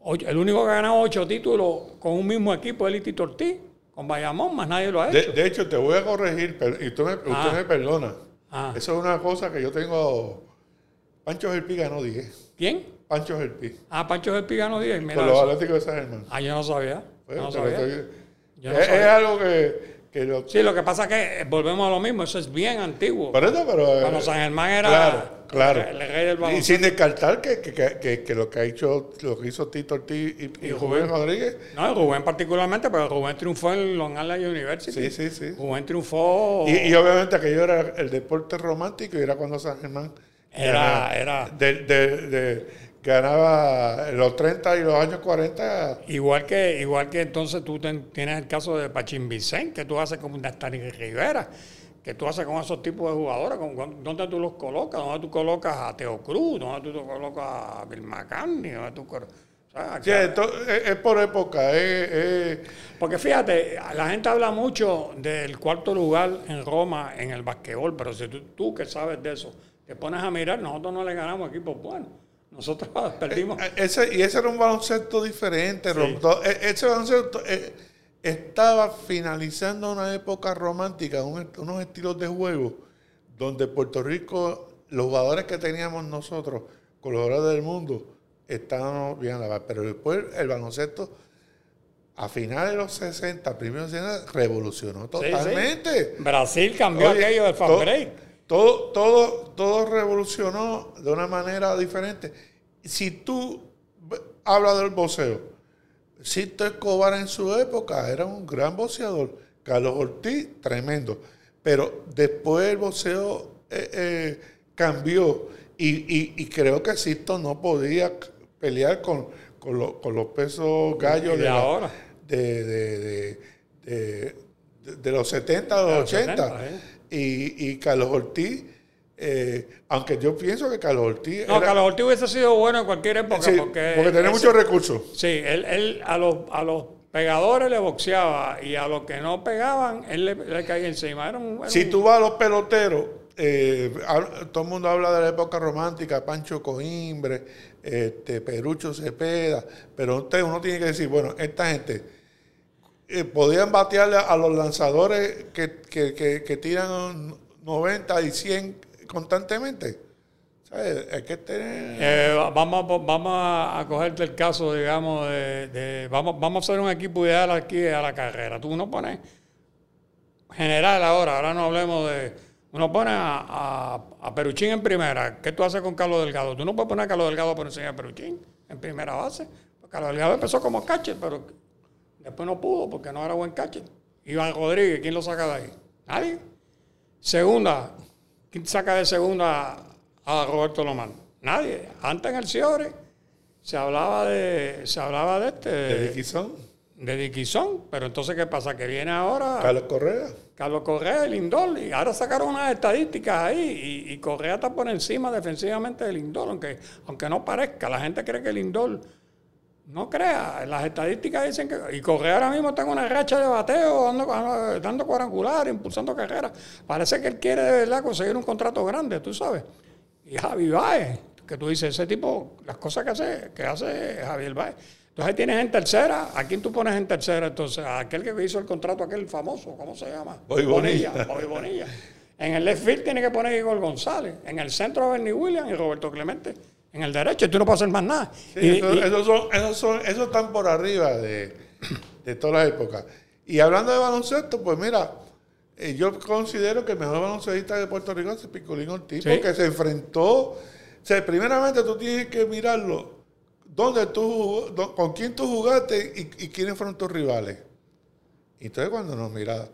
Ocho- el único que ha ganado ocho títulos con un mismo equipo es Liti Ortiz, con Bayamón, más nadie lo ha hecho. de hecho, te voy a corregir, per- y tú me, usted Ah. me perdona. Ah. Eso es una cosa que yo tengo. Pancho Gelpi ganó 10. ¿Quién? Pancho Gelpi. Ah, Pancho del Pi ganó 10. Mira Por los. Atléticos de San Germán. Ah, yo no sabía. Pues, Yo no pero sabía. estoy- Yo no es, algo que, que lo- Sí, lo que pasa es que eh, volvemos a lo mismo, eso es bien antiguo. Por eso, pero. eh, Cuando San Germán era Claro, claro. el, el rey del Y baloncesto. sin descartar que, que, que- que- lo que ha hecho, lo que hizo Tito Ortiz y, y Y Rubén Rubén. Rodríguez. No, Rubén particularmente, pero Rubén triunfó en Long Island University. Sí, sí, sí. Rubén triunfó. Y, y obviamente aquello era el deporte romántico y era cuando San Germán Era- era- de, de- de- ganaba en los 30 y los años 40. Igual que, igual que entonces tú ten- tienes el caso de Pachín Vicente, que tú haces con Dastani Rivera, que tú haces con esos tipos de jugadores, con, con- ¿dónde tú los colocas? ¿Dónde tú colocas a Teo Cruz? ¿Dónde tú colocas a Bill McCartney? ¿Dónde tú Sí, esto es, es por época. es- es- Porque fíjate, la gente habla mucho del cuarto lugar en Roma en el basquetbol, pero si tú, tú que sabes de eso, te pones a mirar, nosotros no le ganamos equipos buenos. Nosotros perdimos. Eh, Ese, y ese era un baloncesto diferente. Rom- to- e- Ese baloncesto eh, estaba finalizando una época romántica, unos estilos de juego donde Puerto Rico, los jugadores que teníamos nosotros, con los jugadores del mundo, estábamos bien a la. Pero después el baloncesto, a finales de los 60, primeros 60, revolucionó Sí, sí. totalmente. Brasil cambió Oye, aquello del to- break. Todo, todo, todo revolucionó de una manera diferente. Si tú hablas del boxeo, Sisto Escobar en su época era un gran boxeador. Carlos Ortiz, tremendo. Pero después el boxeo eh, eh, cambió y, y- y creo que Sisto no podía pelear con, con, lo- con los pesos gallos de, ahora. de, de, de- de- los 70, de los los 80. 70, ¿eh? Y, y Carlos Ortiz, eh, aunque yo pienso que Carlos Ortiz... No, era- Carlos Ortiz hubiese sido bueno en cualquier época sí, porque, porque tenía muchos recursos. Sí, él, él a, los, a los pegadores le boxeaba y a los que no pegaban, él le, le caía encima. Era un, era Si un- tú vas a los peloteros, eh, todo el mundo habla de la época romántica, Pancho Coimbre, este, Perucho Cepeda, pero usted, uno tiene que decir, bueno, esta gente eh, podían batearle a los lanzadores que, que- que- tiran 90 y 100 constantemente. ¿Sabes? Hay que tener... Eh, vamos, vamos a cogerte el caso, digamos, de, de- vamos, vamos a hacer un equipo ideal aquí a la carrera. Tú no pones general ahora, ahora no hablemos de. Uno pone a, a, a Peruchín en primera. ¿Qué tú haces con Carlos Delgado? Tú no puedes poner a Carlos Delgado por encima de Peruchín en primera base. Carlos Delgado empezó como catcher, pero después no pudo porque no era buen catcher. Iván Rodríguez, ¿quién lo saca de ahí? Nadie. Segunda, ¿quién saca de segunda a Roberto Lomán? Nadie. Antes en el Ciore se hablaba de, se hablaba de este, de de, Diquizón, de Diquizón, pero entonces ¿qué pasa? Que viene ahora Carlos Correa. Carlos Correa, Lindor, y ahora sacaron unas estadísticas ahí y, y Correa está por encima defensivamente de Lindor, aunque, aunque no parezca, la gente cree que Lindor no crea, las estadísticas dicen que, y Correa ahora mismo está en una racha de bateo, dando, dando cuadrangular, impulsando carreras, parece que él quiere de verdad conseguir un contrato grande, tú sabes, y Javi Baez, que tú dices, ese tipo, las cosas que hace, que hace Javier Baez. Entonces tienes en tercera, ¿a quién tú pones en tercera? Entonces, a aquel que hizo el contrato, aquel famoso, ¿cómo se llama? Bobby Bonilla. Bobby Bonilla. En el left field tiene que poner Igor González. En el centro, Bernie Williams y Roberto Clemente. En el derecho, tú no puedes hacer más nada. Sí, Y- eso- y- esos, son, esos, son, esos están por arriba de, de todas las épocas. Y hablando de baloncesto, pues mira, eh, yo considero que el mejor baloncestista de Puerto Rico es Picolín Ortiz, Sí. porque se enfrentó. O sea, primeramente tú tienes que mirarlo. ¿Dónde tú jugó- ¿Con quién tú jugaste y, y quiénes fueron tus rivales? Entonces cuando nos mira,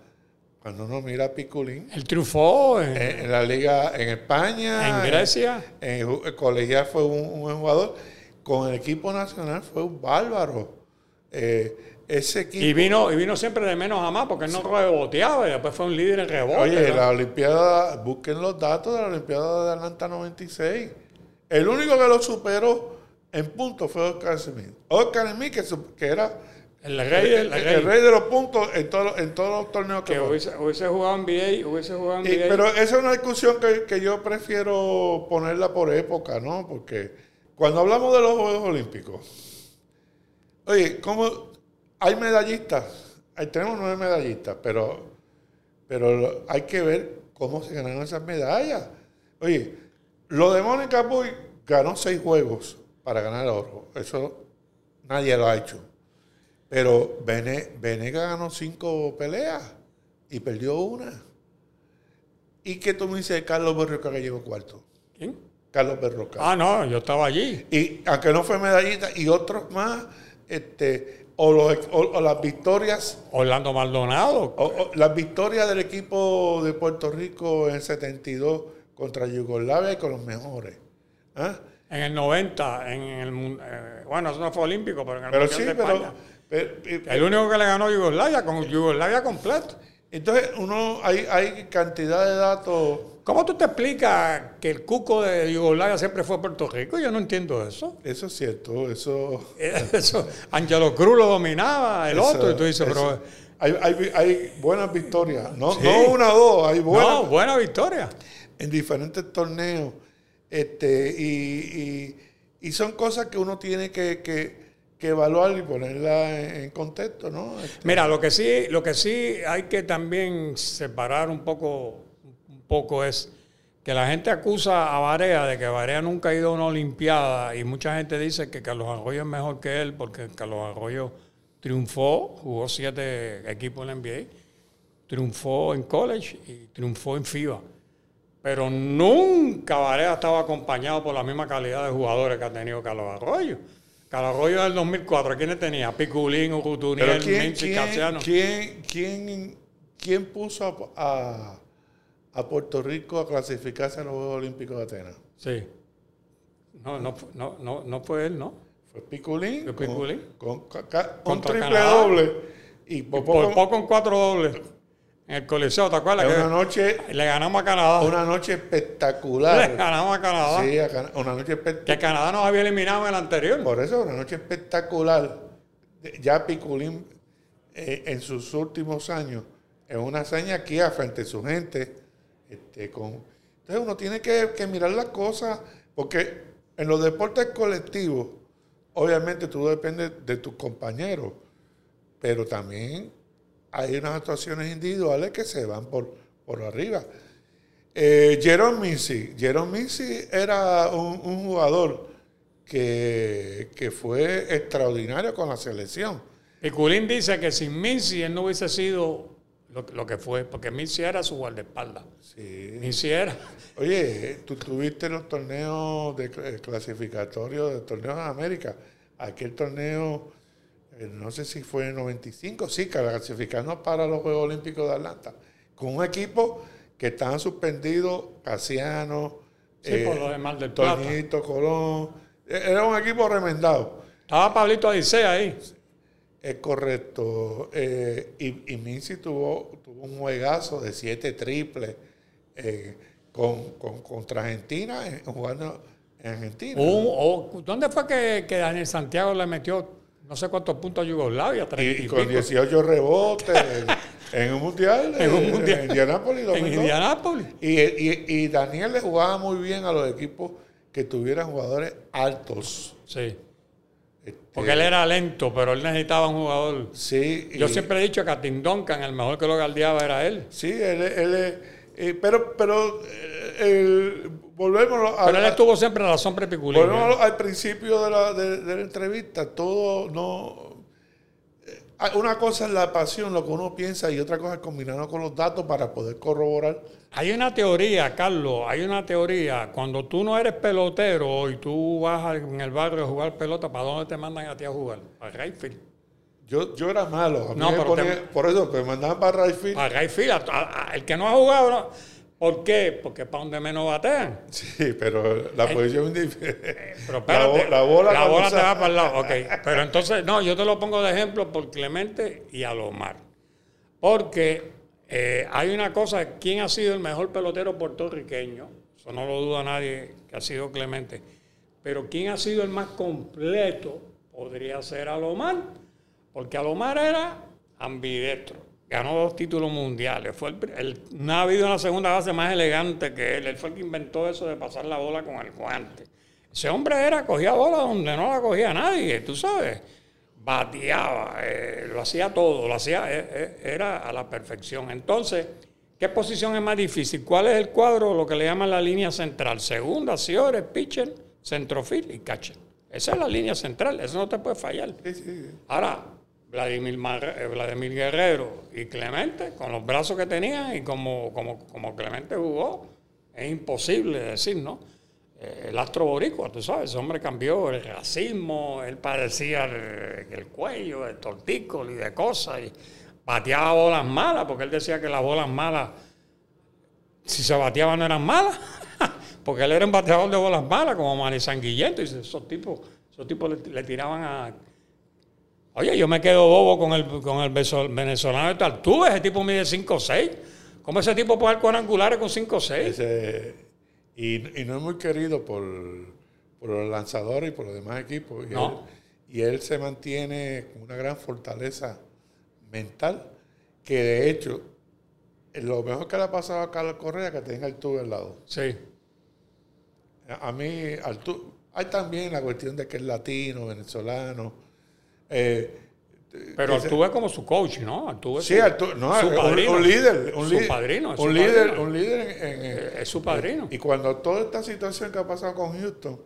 cuando nos mira a Picolín, el triunfó en, en, en la liga en España, en Grecia. en el el colegial fue un, un buen jugador. Con el equipo nacional fue un bárbaro. Eh, ese equipo. Y vino, y vino siempre de menos a más porque él no reboteaba y después fue un líder en rebote. Oye, ¿no? la Olimpiada, busquen los datos de la Olimpiada de Atlanta 96. El único que lo superó en puntos fue Oscar Smith. Oscar Smith, que, su- que era el rey, el, el el rey, de los puntos en, todos los- en todos los torneos que, hubiese, hubiese jugado en NBA, hubiese jugado Y- pero esa es una discusión que, que yo prefiero ponerla por época, ¿no? Porque cuando hablamos de los Juegos Olímpicos, oye, ¿cómo hay medallistas? Ahí tenemos nueve medallistas, pero, pero hay que ver cómo se ganaron esas medallas. Oye, lo de Mónica Puy ganó seis juegos para ganar el oro. Eso nadie lo ha hecho. Pero Vene- Venega ganó cinco peleas y perdió una. ¿Y qué tú me dices de Carlos Berroca que llegó cuarto? ¿Quién? Carlos Berroca. Ah, no, yo estaba allí. Y aunque no fue medallista, y otros más, este, o, los- o- o las victorias, Orlando Maldonado. o- o las victorias del equipo de Puerto Rico en el 72 contra Yugoslavia y con los mejores. ¿Ah? en el 90, en el eh, bueno, eso no fue olímpico, pero en el Pero Mundial sí, de pero... Pero- El único que le ganó a Yugoslavia, con Yugoslavia completo. entonces, uno, hay, hay cantidad de datos... ¿Cómo tú te explicas que el cuco de Yugoslavia siempre fue Puerto Rico? Yo no entiendo eso. Eso es cierto, eso... Eso, Angelo Cruz lo dominaba, el eso- otro, y tú dices, eso- pero... Hay, hay, hay buenas victorias, no, Sí. no una o dos, hay buenas No, buena victoria. en diferentes torneos. Este, y, y- y son cosas que uno tiene que, que- que evaluar y ponerla en, contexto, ¿no? Este, Mira, lo que sí, lo que sí hay que también separar un poco, un poco es que la gente acusa a Varea de que Varea nunca ha ido a una Olimpiada y mucha gente dice que Carlos Arroyo es mejor que él porque Carlos Arroyo triunfó, jugó siete equipos en la NBA, triunfó en college y triunfó en FIBA. Pero nunca Varea estaba acompañado por la misma calidad de jugadores que ha tenido Carlos Arroyo. Carlos Arroyo del 2004, ¿quiénes tenía? Piculín, pero Urutuniel, ¿quién, Mincy, quién, Casiano. quién, quién- quién puso a, a- a Puerto Rico a clasificarse a los Juegos Olímpicos de Atenas? Sí. No, no, no, no, no fue él, ¿no? Fue Piculín. Fue Piculín. Con, un triple Canadá. doble. Y por Por poco, poco en cuatro dobles. En el Coliseo, ¿te acuerdas? una Que noche, le ganamos a Canadá. una noche Le espectacular. ganamos a Canadá. Sí, a Cana- una noche espectacular. Que Canadá nos había eliminado en el anterior. Por eso, una noche espectacular. Ya Piculín, eh, en sus últimos años, es una hazaña aquí a frente de su gente. Este, con... Entonces uno tiene que, que mirar las cosas, porque en los deportes colectivos, obviamente tú dependes de tus compañeros, pero también hay unas actuaciones individuales que se van por, por arriba. Eh, Jerome Missy. Jerome Missy era un, un jugador que, que fue extraordinario con la selección. Piculín dice que sin Mincy él no hubiese sido lo, lo que fue, porque Mincy era su guardaespaldas. Sí. Mincy era. Oye, tú tuviste los torneos de cl- clasificatorios de torneos de América. Aquel torneo, eh, no sé si fue en 95, sí, clasificando para los Juegos Olímpicos de Atlanta, con un equipo que estaban suspendidos, Casiano, Sí, Plata. Toñito, Colón. Eh, Era un equipo remendado. Estaba Pablito Adicea ahí. Es correcto. Eh, y, y Mincy tuvo, tuvo un juegazo de siete triples eh, con, con- contra Argentina, eh, jugando en Argentina. O- o- ¿Dónde fue que, que Daniel Santiago le metió no sé cuántos puntos a Yugoslavia? y, treinta y y con pico, 18 rebotes en, un mundial, En un mundial. en Indianápolis. en 2002. Indianápolis. Y, y- y Daniel le jugaba muy bien a los equipos que tuvieran jugadores altos. Sí. Este, Porque él era lento, pero él necesitaba un jugador. sí, Yo siempre he dicho que a Tim Duncan el mejor que lo guardiaba era él. Sí, él, él es- eh, pero, pero el- volvemos a, Pero él a- estuvo siempre a la sombra Piculín. volvemos al principio de la, de, de la entrevista. Todo no. eh, Una cosa es la pasión, lo que uno piensa, y otra cosa es combinarlo con los datos para poder corroborar. Hay una teoría, Carlos, hay una teoría. Cuando tú no eres pelotero y tú vas en el barrio a jugar pelota, ¿para dónde te mandan a ti a jugar? Para Rayfield. Yo, yo era malo. A mí No, me pero ponía- te- por eso me mandaban para Rayfield. Para Rayfield. a- a- a- el que no ha jugado, no. ¿Por qué? Porque para donde menos batean. Sí, pero la posición es diferente. Pero La bo- espérate, la bola la cuando bola te va para el lado. Ok, pero entonces, no, yo te lo pongo de ejemplo por Clemente y Alomar. Porque eh, hay una cosa, ¿quién ha sido el mejor pelotero puertorriqueño? Eso no lo duda nadie que ha sido Clemente. Pero ¿quién ha sido el más completo? Podría ser Alomar. Porque Alomar era ambidestro. Ganó dos títulos mundiales. Fue el, no ha habido una segunda base más elegante que él. Él fue el que inventó eso de pasar la bola con el guante. Ese hombre era, cogía bola donde no la cogía nadie, tú sabes. Bateaba, eh, lo hacía todo, lo hacía, eh, eh, era a la perfección. Entonces, ¿qué posición es más difícil? ¿Cuál es el cuadro, lo que le llaman la línea central? Segunda, señores, pitcher, centrofil y catcher. Esa es la línea central, eso no te puede fallar. Ahora, Vladimir, eh, Vladimir Guerrero y Clemente, con los brazos que tenían y como, como, como Clemente jugó, es imposible decir, ¿no? Eh, el astro boricua, tú sabes, ese hombre cambió el racismo, él parecía el, el cuello, el tortícolis y de cosas, y bateaba bolas malas, porque él decía que las bolas malas, si se bateaban no eran malas. porque él era un bateador de bolas malas, como Manny Sanguillento. Y esos tipos, esos tipos le tiraban a. Oye, yo me quedo bobo con el, con el venezolano de Tartú, ese tipo mide 5'6". ¿Cómo ese tipo puede dar cuadrangulares con 5'6"? Ese- y, y no es muy querido por, por los lanzadores y por los demás equipos. Y, No. él, y él se mantiene con una gran fortaleza mental, que de hecho, lo mejor que le ha pasado a Carlos Correa que tenga el tubo al lado. Sí. A mí, Arturo, hay también la cuestión de que es latino, venezolano. Eh, Pero que se- Arturo es como su coach, ¿no? Arturo es Sí, Arturo, no, su un- padrino. un, líder. Un Su padrino, Un su líder, padrino. un líder en, en- Eh, es su padrino. Y cuando toda esta situación que ha pasado con Houston,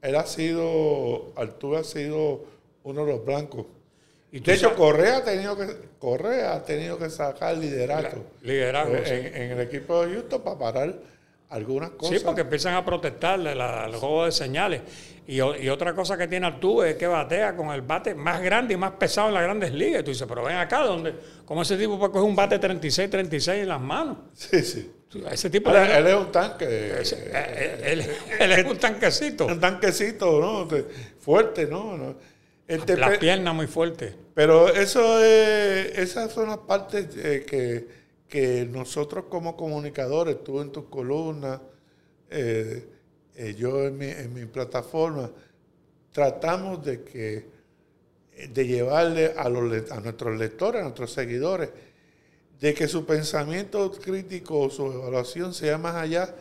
él ha sido, Arturo ha sido uno de los blancos. Y De hecho, sabes- Correa ha tenido que, Correa ha tenido que sacar liderato en, sí. en el equipo de Houston para parar algunas cosas. Sí, porque empiezan a protestarle la- el juego de señales. Y, otra cosa que tiene Arturo es que batea con el bate más grande y más pesado en las grandes ligas. Tú dices, pero ven acá, donde ¿cómo ese tipo puede coger un bate 36, 36 en las manos? Sí, sí. Ese tipo Él, es un tanque. ese- eh, él, él es un tanquecito. un tanquecito, ¿no? Fuerte, ¿no? Este, Las piernas muy fuertes. Pero eso es, esas son las partes eh, que, que nosotros como comunicadores, tú en tus columnas, eh, eh, yo en mi, en mi plataforma, tratamos de que de llevarle a, los, a nuestros lectores, a nuestros seguidores, de que su pensamiento crítico o su evaluación sea más allá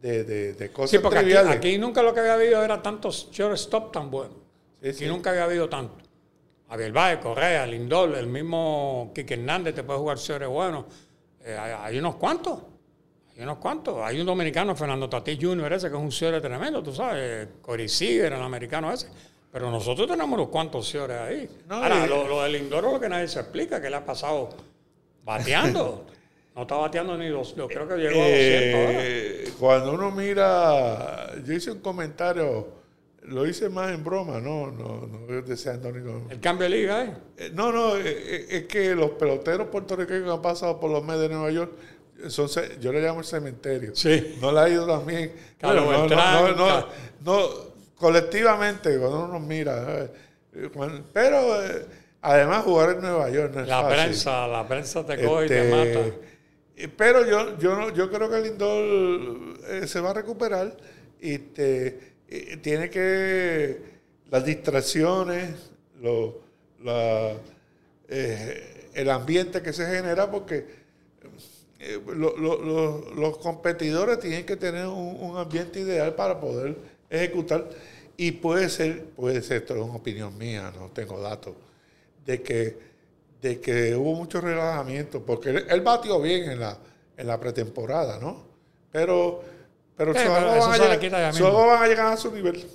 de, de- de cosas Sí, porque aquí, triviales. aquí nunca lo que había habido era tantos shortstop tan buenos. Sí, Aquí sí. nunca había habido tanto. Javier Baez, Correa, Lindol, el mismo Quique Hernández te puede jugar seres buenos. Eh, hay, hay unos cuantos. Hay unos cuantos. Hay un dominicano, Fernando Tatís Jr., ese que es un señor tremendo, tú sabes. Cory Seager, el americano ese. Pero nosotros tenemos unos cuantos señores ahí. No, Ahora, y- lo, lo de Lindor es lo que nadie se explica, que le ha pasado bateando. no está bateando ni dos. Yo creo que llegó a 200 ahora. Eh, cuando uno mira, yo hice un comentario, lo hice más en broma, no, no, no deseando ni con- El cambio de liga, ¿eh? Eh, No, no, eh, eh, es que los peloteros puertorriqueños que han pasado por los Mets de Nueva York, son, yo le llamo el cementerio. Sí. No le ha ido también. Bueno, no, no, no, colectivamente, cuando uno nos mira. pero además jugar en Nueva York no es La prensa, la prensa te coge y te Este, mata. Pero yo, yo, no- yo creo que Lindor eh, se va a recuperar y te, eh, tiene que las distracciones, lo- la- eh, el ambiente que se genera, porque eh, lo- los competidores tienen que tener un, un ambiente ideal para poder ejecutar y puede ser, puede ser, esto es una opinión mía, no tengo datos, de que, de que hubo mucho relajamiento, porque él, él batió bien en la, en la pretemporada, ¿no? Pero, pero Sí, eso van, a llegar- van a llegar a su nivel.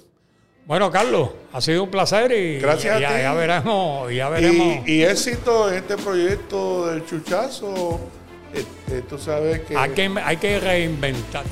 Bueno, Carlos, ha sido un placer y Gracias a ya, ti. ya veremos, ya veremos. Y, y éxito en este proyecto del chuchazo. Este, tú sabes que... hay, que, hay que reinventarse.